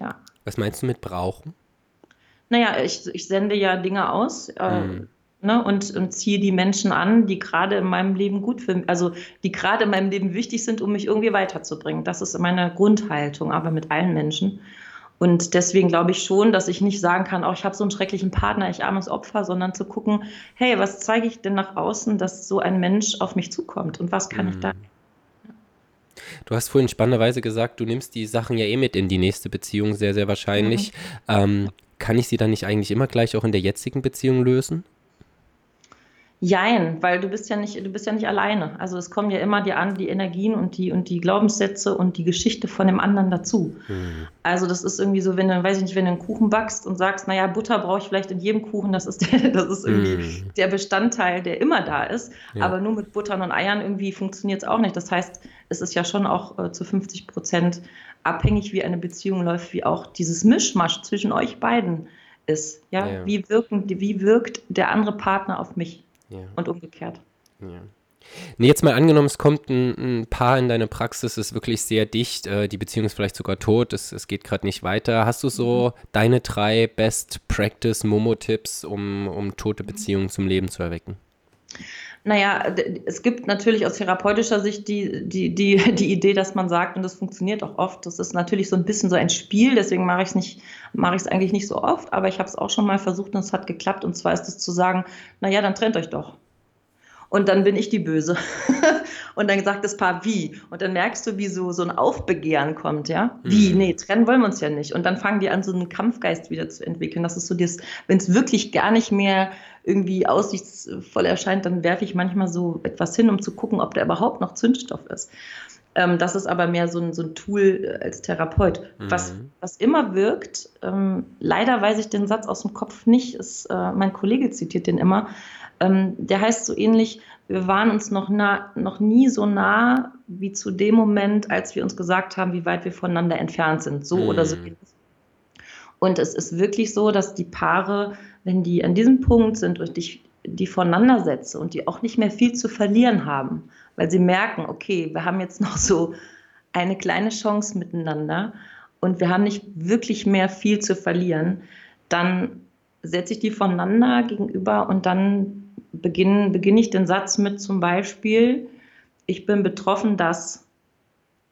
Ja. Was meinst du mit brauchen? Naja, ich, ich sende ja Dinge aus. Äh, mhm ne, und, und ziehe die Menschen an, die gerade in meinem Leben gut für also die gerade in meinem Leben wichtig sind, um mich irgendwie weiterzubringen. Das ist meine Grundhaltung, aber mit allen Menschen. Und deswegen glaube ich schon, dass ich nicht sagen kann, oh, ich habe so einen schrecklichen Partner, ich armes Opfer, sondern zu gucken, hey, was zeige ich denn nach außen, dass so ein Mensch auf mich zukommt und was kann mhm. ich da? Du hast vorhin spannenderweise gesagt, du nimmst die Sachen ja eh mit in die nächste Beziehung, sehr, sehr wahrscheinlich. Mhm. Ähm, kann ich sie dann nicht eigentlich immer gleich auch in der jetzigen Beziehung lösen? Jein, weil du bist ja nicht, du bist ja nicht alleine. Also es kommen ja immer die an, die Energien und die und die Glaubenssätze und die Geschichte von dem anderen dazu. Hm. Also das ist irgendwie so, wenn du, weiß ich nicht, wenn du einen Kuchen backst und sagst, naja, Butter brauche ich vielleicht in jedem Kuchen, das ist der, das ist irgendwie hm. der Bestandteil, der immer da ist. Ja. Aber nur mit Buttern und Eiern irgendwie funktioniert es auch nicht. Das heißt, es ist ja schon auch äh, zu 50 Prozent abhängig, wie eine Beziehung läuft, wie auch dieses Mischmasch zwischen euch beiden ist. Ja, ja. Wie, wirken, wie wirkt der andere Partner auf mich? Ja. Und umgekehrt. Ja. Nee, jetzt mal angenommen, es kommt ein, ein, Paar in deine Praxis, ist wirklich sehr dicht, äh, die Beziehung ist vielleicht sogar tot, es, es geht gerade nicht weiter. Hast du so mhm. deine drei Best Practice Momo-Tipps, um, um tote Beziehungen zum Leben zu erwecken? Naja, es gibt natürlich aus therapeutischer Sicht die, die, die, (laughs) die Idee, dass man sagt, und das funktioniert auch oft, das ist natürlich so ein bisschen so ein Spiel, deswegen mache ich es nicht, mache ich es eigentlich nicht so oft, aber ich habe es auch schon mal versucht und es hat geklappt. Und zwar ist es zu sagen, naja, dann trennt euch doch. Und dann bin ich die Böse. (laughs) und dann sagt das Paar, wie? Und dann merkst du, wie so, so ein Aufbegehren kommt, ja? Wie? Mhm. Nee, trennen wollen wir uns ja nicht. Und dann fangen die an, so einen Kampfgeist wieder zu entwickeln. Das ist so das, wenn es wirklich gar nicht mehr irgendwie aussichtsvoll erscheint, dann werfe ich manchmal so etwas hin, um zu gucken, ob da überhaupt noch Zündstoff ist. Ähm, das ist aber mehr so ein, so ein Tool äh, als Therapeut. Mhm. Was, was immer wirkt, ähm, leider weiß ich den Satz aus dem Kopf nicht, ist, äh, mein Kollege zitiert den immer, ähm, der heißt so ähnlich, wir waren uns noch, nah, noch nie so nah wie zu dem Moment, als wir uns gesagt haben, wie weit wir voneinander entfernt sind, so mhm. oder so. Und es ist wirklich so, dass die Paare, wenn die an diesem Punkt sind und ich die voneinander setze und die auch nicht mehr viel zu verlieren haben, weil sie merken, okay, wir haben jetzt noch so eine kleine Chance miteinander und wir haben nicht wirklich mehr viel zu verlieren, dann setze ich die voneinander gegenüber und dann beginne, beginne ich den Satz mit zum Beispiel, ich bin betroffen, dass.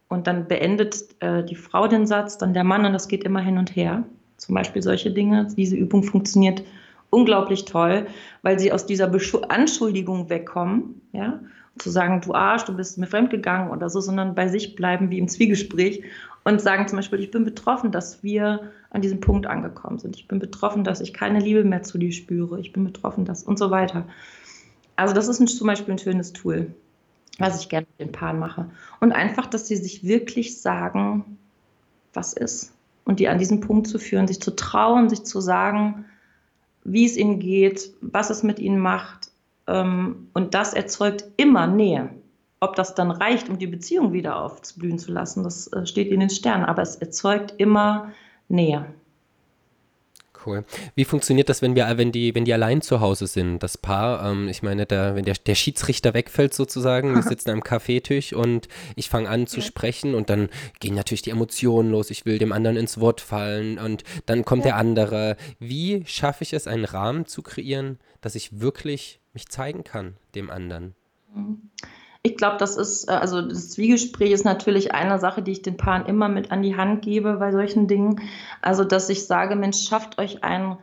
Und dann beendet äh, die Frau den Satz, dann der Mann und das geht immer hin und her. Zum Beispiel solche Dinge. Diese Übung funktioniert unglaublich toll, weil sie aus dieser Beschu Anschuldigung wegkommen, ja, zu sagen, du Arsch, du bist mir fremdgegangen oder so, sondern bei sich bleiben wie im Zwiegespräch und sagen zum Beispiel, ich bin betroffen, dass wir an diesem Punkt angekommen sind. Ich bin betroffen, dass ich keine Liebe mehr zu dir spüre. Ich bin betroffen, dass und so weiter. Also das ist ein, zum Beispiel ein schönes Tool, was ich gerne mit den Paaren mache. Und einfach, dass sie sich wirklich sagen, was ist. Und die an diesen Punkt zu führen, sich zu trauen, sich zu sagen, wie es ihnen geht, was es mit ihnen macht. Ähm, und das erzeugt immer Nähe. Ob das dann reicht, um die Beziehung wieder aufblühen zu lassen, das äh, steht in den Sternen. Aber es erzeugt immer Nähe. Cool. Wie funktioniert das, wenn wir, wenn die, wenn die allein zu Hause sind, das Paar? Ähm, ich meine, der, wenn der, der Schiedsrichter wegfällt sozusagen, wir (laughs) sitzen am Kaffeetisch und ich fange an zu ja. sprechen und dann gehen natürlich die Emotionen los. Ich will dem anderen ins Wort fallen und dann kommt ja. der andere. Wie schaffe ich es, einen Rahmen zu kreieren, dass ich wirklich mich zeigen kann dem anderen? Ich glaube, das ist, äh, also das Zwiegespräch ist natürlich eine Sache, die ich den Paaren immer mit an die Hand gebe bei solchen Dingen. Also, dass ich sage, Mensch, schafft euch einen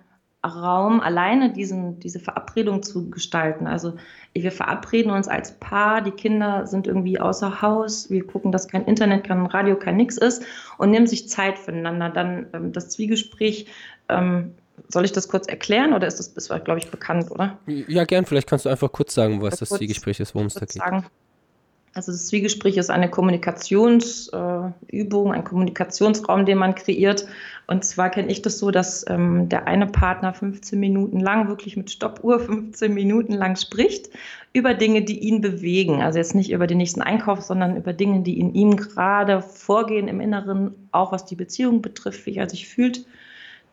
Raum, alleine diesen, diese Verabredung zu gestalten. Also wir verabreden uns als Paar, die Kinder sind irgendwie außer Haus, wir gucken, dass kein Internet, kein Radio, kein Nix ist und nehmen sich Zeit füreinander. Dann ähm, das Zwiegespräch ähm, soll ich das kurz erklären oder ist das, das glaube ich, bekannt, oder? Ja, gern. Vielleicht kannst du einfach kurz sagen, was das Zwiegespräch ist, worum es da geht. Sagen. Also das Zwiegespräch ist eine Kommunikationsübung, äh, ein Kommunikationsraum, den man kreiert. Und zwar kenne ich das so, dass ähm, der eine Partner 15 Minuten lang, wirklich mit Stoppuhr 15 Minuten lang spricht über Dinge, die ihn bewegen. Also jetzt nicht über den nächsten Einkauf, sondern über Dinge, die in ihm gerade vorgehen im Inneren, auch was die Beziehung betrifft, wie er sich fühlt.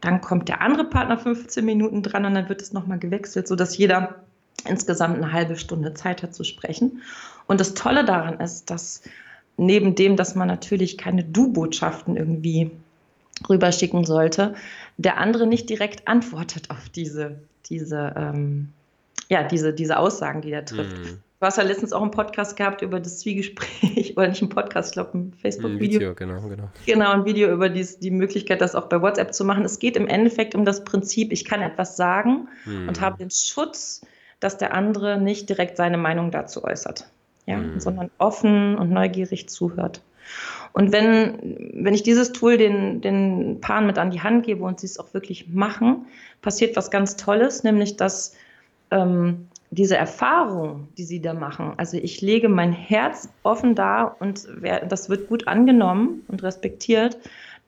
Dann kommt der andere Partner 15 Minuten dran und dann wird es nochmal gewechselt, sodass jeder insgesamt eine halbe Stunde Zeit hat zu sprechen. Und das Tolle daran ist, dass neben dem, dass man natürlich keine Du-Botschaften irgendwie rüberschicken sollte, der andere nicht direkt antwortet auf diese, diese, ähm, ja, diese, diese Aussagen, die er trifft. Mhm. Du hast ja letztens auch einen Podcast gehabt über das Zwiegespräch, (laughs) oder nicht ein Podcast, ich glaube ein Facebook-Video. Video, genau, genau. Genau, ein Video über dies, die Möglichkeit, das auch bei WhatsApp zu machen. Es geht im Endeffekt um das Prinzip, ich kann etwas sagen mhm. und habe den Schutz, dass der andere nicht direkt seine Meinung dazu äußert, ja, mhm. sondern offen und neugierig zuhört. Und wenn, wenn ich dieses Tool den, den Paaren mit an die Hand gebe und sie es auch wirklich machen, passiert was ganz Tolles, nämlich dass ähm, diese Erfahrung, die sie da machen, also ich lege mein Herz offen da und wer, das wird gut angenommen und respektiert,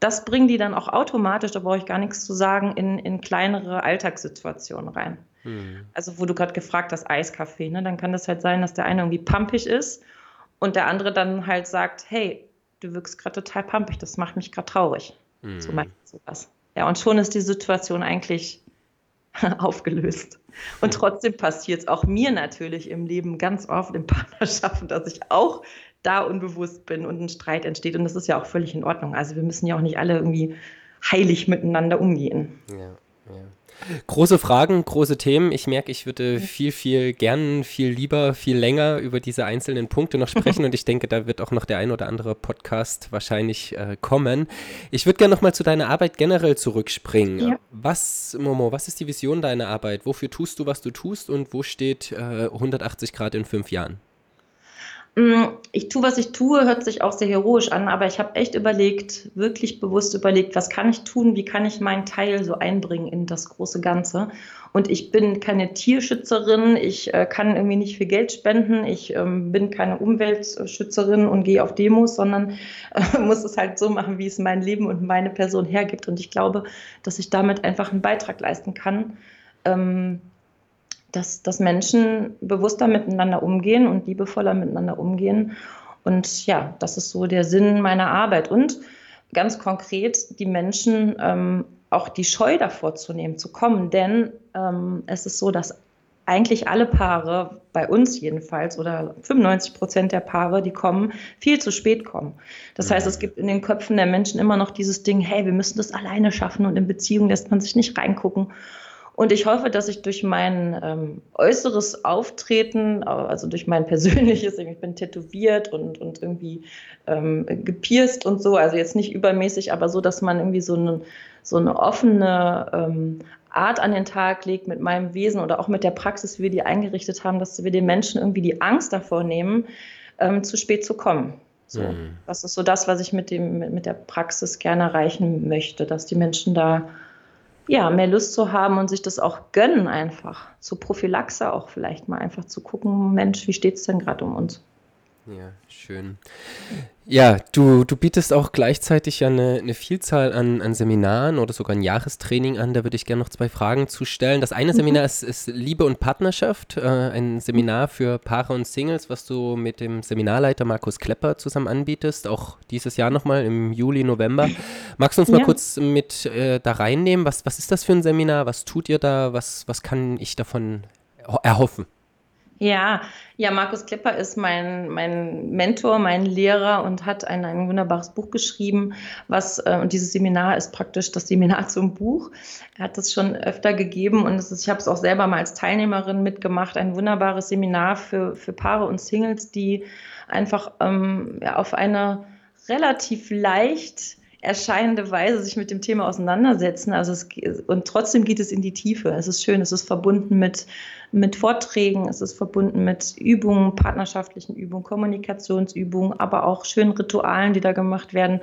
das bringen die dann auch automatisch, da brauche ich gar nichts zu sagen, in, in kleinere Alltagssituationen rein. Mhm. Also wo du gerade gefragt hast, Eiskaffee, ne? dann kann das halt sein, dass der eine irgendwie pumpig ist und der andere dann halt sagt, hey, du wirkst gerade total pumpig, das macht mich gerade traurig. Mhm. So meint sowas. Ja, und schon ist die Situation eigentlich (laughs) aufgelöst. Und trotzdem passiert es auch mir natürlich im Leben ganz oft in (laughs) Partnerschaften, dass ich auch da unbewusst bin und ein Streit entsteht. Und das ist ja auch völlig in Ordnung. Also wir müssen ja auch nicht alle irgendwie heilig miteinander umgehen. Ja, ja. Große Fragen, große Themen. Ich merke, ich würde viel, viel gern, viel lieber, viel länger über diese einzelnen Punkte noch sprechen (laughs) und ich denke, da wird auch noch der ein oder andere Podcast wahrscheinlich äh, kommen. Ich würde gerne nochmal zu deiner Arbeit generell zurückspringen. Ja. Was, Momo, was ist die Vision deiner Arbeit? Wofür tust du, was du tust und wo steht äh, 180 Grad in fünf Jahren? Mm, ich tue, was ich tue, hört sich auch sehr heroisch an, aber ich habe echt überlegt, wirklich bewusst überlegt, was kann ich tun, wie kann ich meinen Teil so einbringen in das große Ganze. Und ich bin keine Tierschützerin, ich äh, kann irgendwie nicht viel Geld spenden, ich ähm, bin keine Umweltschützerin und gehe auf Demos, sondern äh, (laughs) muss es halt so machen, wie es mein Leben und meine Person hergibt. Und ich glaube, dass ich damit einfach einen Beitrag leisten kann. Ähm, dass, dass Menschen bewusster miteinander umgehen und liebevoller miteinander umgehen. Und ja, das ist so der Sinn meiner Arbeit. Und ganz konkret, die Menschen ähm, auch die Scheu davor zu nehmen, zu kommen. Denn ähm, es ist so, dass eigentlich alle Paare, bei uns jedenfalls, oder 95 Prozent der Paare, die kommen, viel zu spät kommen. Das heißt, es gibt in den Köpfen der Menschen immer noch dieses Ding, hey, wir müssen das alleine schaffen und in Beziehungen lässt man sich nicht reingucken. Und ich hoffe, dass ich durch mein ähm, äußeres Auftreten, also durch mein (laughs) persönliches, ich bin tätowiert und, und irgendwie ähm, gepierst und so, also jetzt nicht übermäßig, aber so, dass man irgendwie so eine, so eine offene ähm, Art an den Tag legt mit meinem Wesen oder auch mit der Praxis, wie wir die eingerichtet haben, dass wir den Menschen irgendwie die Angst davor nehmen, ähm, zu spät zu kommen. So, mhm. Das ist so das, was ich mit, dem, mit der Praxis gerne erreichen möchte, dass die Menschen da ja, mehr Lust zu haben und sich das auch gönnen einfach. Zur Prophylaxe auch vielleicht mal einfach zu gucken, Mensch, wie steht es denn gerade um uns? Ja, schön. Ja, du, du bietest auch gleichzeitig ja eine, eine Vielzahl an, an Seminaren oder sogar ein Jahrestraining an. Da würde ich gerne noch zwei Fragen zu stellen. Das eine mhm. Seminar ist, ist, Liebe und Partnerschaft, äh, ein Seminar für Paare und Singles, was du mit dem Seminarleiter Markus Klepper zusammen anbietest, auch dieses Jahr nochmal im Juli, November. Magst du uns mal ja. kurz mit äh, da reinnehmen? Was, was ist das für ein Seminar? Was tut ihr da? Was, was kann ich davon erhoffen? Ja, ja, Markus Klepper ist mein, mein Mentor, mein Lehrer und hat ein, ein wunderbares Buch geschrieben, was, äh, und dieses Seminar ist praktisch das Seminar (laughs) zum Buch. Er hat das schon öfter gegeben und ist, ich habe es auch selber mal als Teilnehmerin mitgemacht, ein wunderbares Seminar für, für Paare und Singles, die einfach ähm, ja, auf eine relativ leicht erscheinende Weise sich mit dem Thema auseinandersetzen. Also es, und trotzdem geht es in die Tiefe. Es ist schön, es ist verbunden mit, mit Vorträgen, es ist verbunden mit Übungen, partnerschaftlichen Übungen, Kommunikationsübungen, aber auch schönen Ritualen, die da gemacht werden.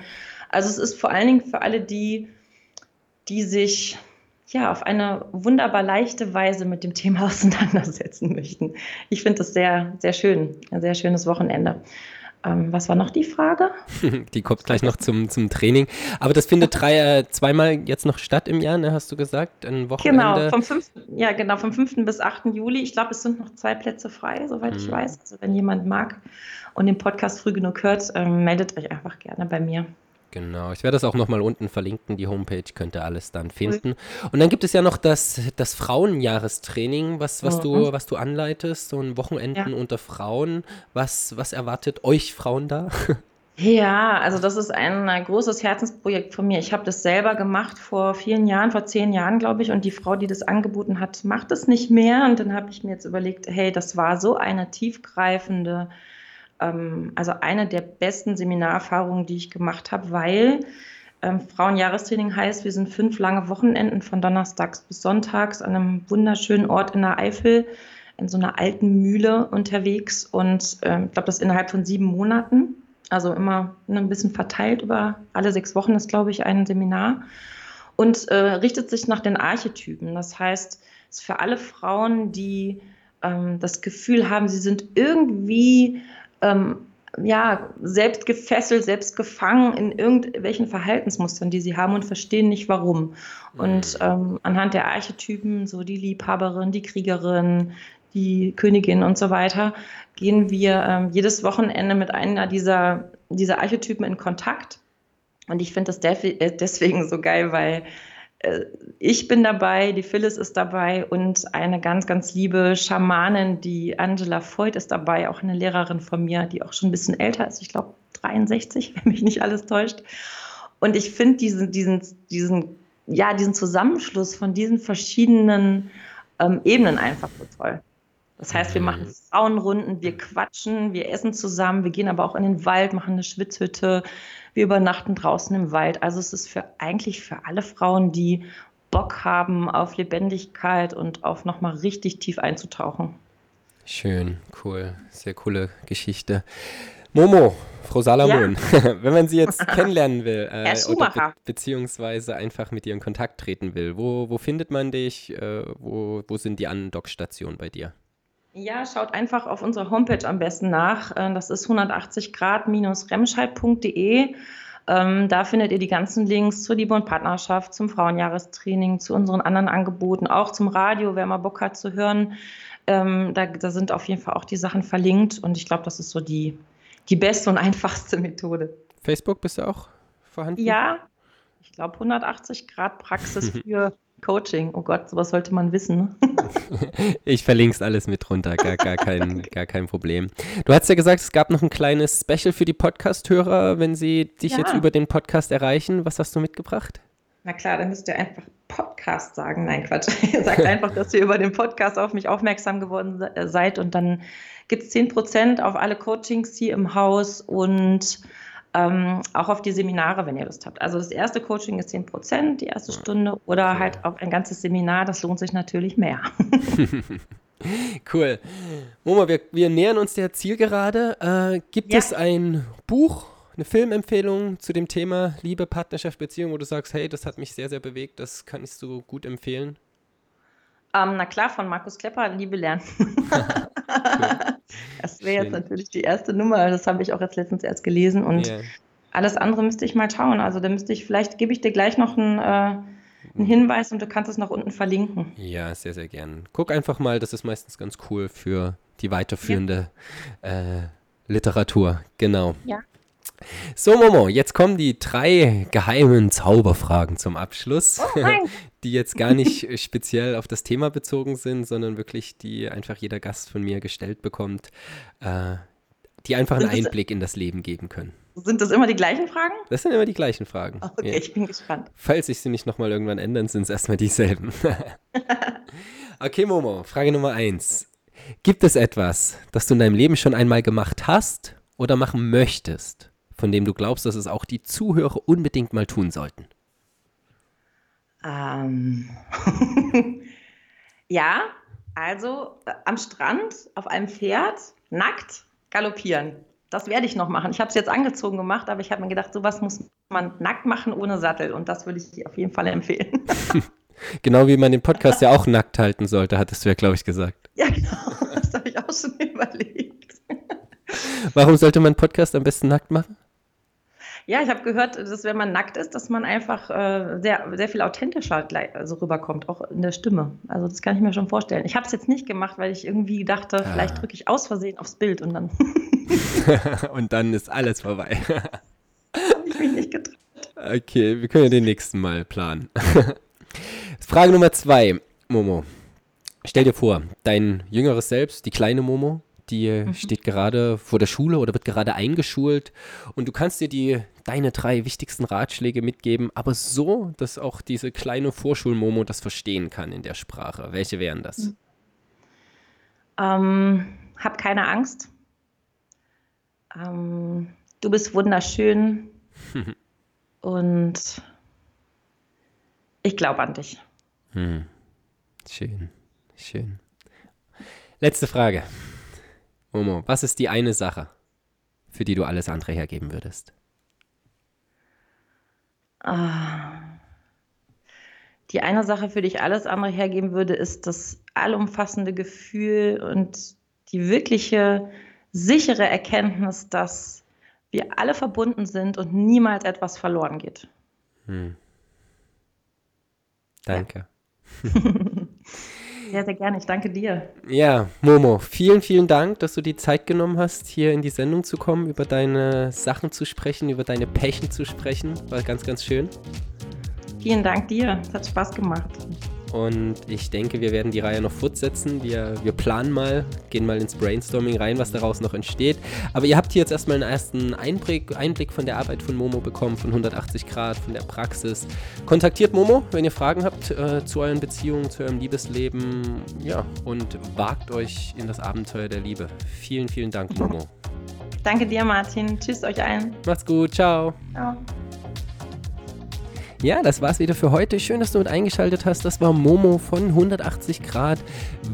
Also es ist vor allen Dingen für alle die, die sich ja, auf eine wunderbar leichte Weise mit dem Thema (laughs) auseinandersetzen möchten. Ich finde das sehr, sehr schön, ein sehr schönes Wochenende. Ähm, was war noch die Frage? (laughs) die kommt gleich noch zum, zum Training. Aber das findet drei, äh, zweimal jetzt noch statt im Jahr, ne, hast du gesagt? Ein Wochenende. Genau, vom 5. Ja, genau, vom 5. bis 8. Juli. Ich glaube, es sind noch zwei Plätze frei, soweit hm. ich mhm. weiß. Also wenn jemand mag und den Podcast früh genug hört, ähm, meldet euch einfach gerne bei mir. Genau, ich werde das auch nochmal unten verlinken, die Homepage könnt ihr alles dann finden. Und dann gibt es ja noch das, das Frauenjahrestraining, was, was, mhm. du, was du anleitest, so ein Wochenenden ja. unter Frauen. Was, was erwartet euch Frauen da? (laughs) Ja, also das ist ein, ein großes Herzensprojekt von mir. Ich habe das selber gemacht vor vielen Jahren, vor zehn Jahren, glaube ich, und die Frau, die das angeboten hat, macht es nicht mehr. Und dann habe ich mir jetzt überlegt, hey, das war so eine tiefgreifende, ähm, also eine der besten Seminarerfahrungen, die ich gemacht habe, weil ähm, Frauenjahrestraining heißt, wir sind fünf lange Wochenenden von Donnerstags bis Sonntags an einem wunderschönen Ort in der Eifel in so einer alten Mühle unterwegs und ähm, ich glaube, das innerhalb von sieben Monaten. Also immer ein bisschen verteilt über alle sechs Wochen ist, glaube ich, ein Seminar. Und äh, richtet sich nach den Archetypen. Das heißt, es ist für alle Frauen, die ähm, das Gefühl haben, sie sind irgendwie ähm, ja, selbst gefesselt, selbst gefangen in irgendwelchen Verhaltensmustern, die sie haben und verstehen nicht warum. Und mhm. ähm, anhand der Archetypen, so die Liebhaberin, die Kriegerin, die Königin und so weiter, gehen wir ähm, jedes Wochenende mit einer dieser, dieser Archetypen in Kontakt. Und ich finde das äh, deswegen so geil, weil ich bin dabei, die Phyllis ist dabei und eine ganz, ganz liebe Schamanin, die Angela Voigt ist dabei, auch eine Lehrerin von mir, die auch schon ein bisschen älter ist, ich glaube 63, (laughs) wenn mich nicht alles täuscht. Und ich finde diesen, diesen, diesen, ja, diesen Zusammenschluss von diesen verschiedenen ähm, Ebenen einfach so toll. Das heißt, wir machen mhm. Frauenrunden, wir quatschen, wir essen zusammen, wir gehen aber auch in den Wald, machen eine Schwitzhütte, wir übernachten draußen im Wald. Also es ist für eigentlich für alle Frauen, die Bock haben auf Lebendigkeit und auf nochmal richtig tief einzutauchen. Schön, cool, sehr coole Geschichte. Momo, Frau Salamon, ja. (laughs) wenn man Sie jetzt (laughs) kennenlernen will äh, oder be beziehungsweise einfach mit ihr in Kontakt treten will, wo, wo findet man dich? Äh, wo, wo sind die Andockstationen bei dir? Ja, schaut einfach auf unserer Homepage am besten nach. Äh, das ist 180 Grad-remscheid.de. Ähm, da findet ihr die ganzen Links zur Liebe und Partnerschaft, zum Frauenjahrestraining, zu unseren anderen Angeboten, auch zum Radio, wer mal Bock hat zu hören. Ähm, da, da, sind auf jeden Fall auch die Sachen verlinkt und ich glaube, das ist so die, die beste und (laughs) einfachste Methode. Facebook bist du auch vorhanden? Ja, ich glaube 180 Grad Praxis (laughs) für Coaching. Oh Gott, sowas sollte man wissen. (laughs) ich verlinke es alles mit runter, gar, gar, kein, (laughs) gar kein Problem. Du hast ja gesagt, es gab noch ein kleines Special für die Podcast-Hörer, wenn sie dich ja. jetzt über den Podcast erreichen. Was hast du mitgebracht? Na klar, dann müsst ihr einfach Podcast sagen. Nein, Quatsch. (laughs) Ihr sagt einfach, dass ihr über den Podcast auf mich aufmerksam geworden seid und dann gibt es 10% auf alle Coachings hier im Haus und ähm, auch auf die Seminare, wenn ihr Lust habt. Also das erste Coaching ist 10 Prozent, die erste Stunde, oder halt auf ein ganzes Seminar, das lohnt sich natürlich mehr. (laughs) cool. Moma, wir, wir nähern uns der Zielgerade. Äh, gibt ja. es ein Buch, eine Filmempfehlung zu dem Thema Liebe, Partnerschaft, Beziehung, wo du sagst, hey, das hat mich sehr, sehr bewegt, das kann ich so gut empfehlen? Ähm, na klar, von Markus Klepper, Liebe lernen. (laughs) das wäre jetzt natürlich die erste Nummer. Das habe ich auch jetzt letztens erst gelesen. Und yeah. alles andere müsste ich mal schauen. Also da müsste ich, vielleicht gebe ich dir gleich noch einen, äh, einen mhm. Hinweis und du kannst es noch unten verlinken. Ja, sehr, sehr gern. Guck einfach mal, das ist meistens ganz cool für die weiterführende ja. äh, Literatur. Genau. Ja. So, Momo, jetzt kommen die drei geheimen Zauberfragen zum Abschluss, oh, (laughs) die jetzt gar nicht (laughs) speziell auf das Thema bezogen sind, sondern wirklich, die einfach jeder Gast von mir gestellt bekommt, äh, die einfach einen Einblick in das Leben geben können. Sind das immer die gleichen Fragen? Das sind immer die gleichen Fragen. Oh, okay, ja. ich bin gespannt. Falls sich sie nicht nochmal irgendwann ändern, sind es erstmal dieselben. (laughs) okay, Momo, Frage Nummer eins. Gibt es etwas, das du in deinem Leben schon einmal gemacht hast oder machen möchtest, von dem du glaubst, dass es auch die Zuhörer unbedingt mal tun sollten? Ähm. (laughs) ja, also äh, am Strand auf einem Pferd, nackt, galoppieren. Das werde ich noch machen. Ich habe es jetzt angezogen gemacht, aber ich habe mir gedacht, sowas muss man nackt machen ohne Sattel und das würde ich auf jeden Fall empfehlen. (laughs) genau wie man den Podcast ja auch nackt halten sollte, hattest du ja, glaube ich, gesagt. Ja, genau. Das habe ich auch schon (laughs) überlegt. Warum sollte man einen Podcast am besten nackt machen? Ja, ich habe gehört, dass wenn man nackt ist, dass man einfach äh, sehr, sehr viel authentischer also rüberkommt, auch in der Stimme. Also das kann ich mir schon vorstellen. Ich habe es jetzt nicht gemacht, weil ich irgendwie dachte, ah. vielleicht drücke ich aus Versehen aufs Bild und dann. (laughs) und dann ist alles vorbei. (laughs) habe ich mich nicht getraut. Okay, wir können ja den nächsten Mal planen. (laughs) Frage Nummer zwei, Momo. Stell dir vor, dein jüngeres Selbst, die kleine Momo, die mhm. steht gerade vor der Schule oder wird gerade eingeschult und du kannst dir die deine drei wichtigsten Ratschläge mitgeben, aber so, dass auch diese kleine Vorschulmomo das verstehen kann in der Sprache. Welche wären das? Mhm. Ähm, hab keine Angst. Ähm, du bist wunderschön (laughs) und ich glaube an dich. Hm. Schön, schön. Letzte Frage. Momo, was ist die eine Sache, für die du alles andere hergeben würdest? Ah. Die eine Sache, für die ich alles andere hergeben würde, ist das allumfassende Gefühl und die wirkliche sichere Erkenntnis, dass wir alle verbunden sind und niemals etwas verloren geht. Hm. Danke. (laughs) (laughs) Sehr, sehr gerne. Ich danke dir. Ja, Momo, vielen, vielen Dank, dass du die Zeit genommen hast, hier in die Sendung zu kommen, über deine Sachen zu sprechen, über deine Passion zu sprechen. War ganz, ganz schön. Vielen Dank dir. Es hat Spaß gemacht. Und ich denke, wir werden die Reihe noch fortsetzen. Wir, wir planen mal, gehen mal ins Brainstorming rein, was daraus noch entsteht. Aber ihr habt hier jetzt erstmal einen ersten Einblick, Einblick von der Arbeit von Momo bekommen, von 180 Grad, von der Praxis. Kontaktiert Momo, wenn ihr Fragen habt äh, zu euren Beziehungen, zu eurem Liebesleben. Ja, und wagt euch in das Abenteuer der Liebe. Vielen, vielen Dank, Momo. Danke dir, Martin. Tschüss euch allen. Macht's gut. Ciao. Ciao. Ja, das war's wieder für heute. Schön, dass du mit eingeschaltet hast. Das war Momo von 180 Grad.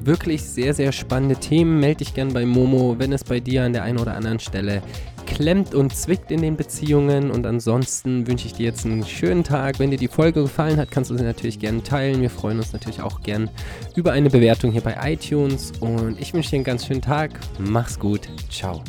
Wirklich sehr, sehr spannende Themen. Melde dich gern bei Momo, wenn es bei dir an der einen oder anderen Stelle klemmt und zwickt in den Beziehungen. Und ansonsten wünsche ich dir jetzt einen schönen Tag. Wenn dir die Folge gefallen hat, kannst du sie natürlich gerne teilen. Wir freuen uns natürlich auch gern über eine Bewertung hier bei iTunes. Und ich wünsche dir einen ganz schönen Tag. Mach's gut. Ciao.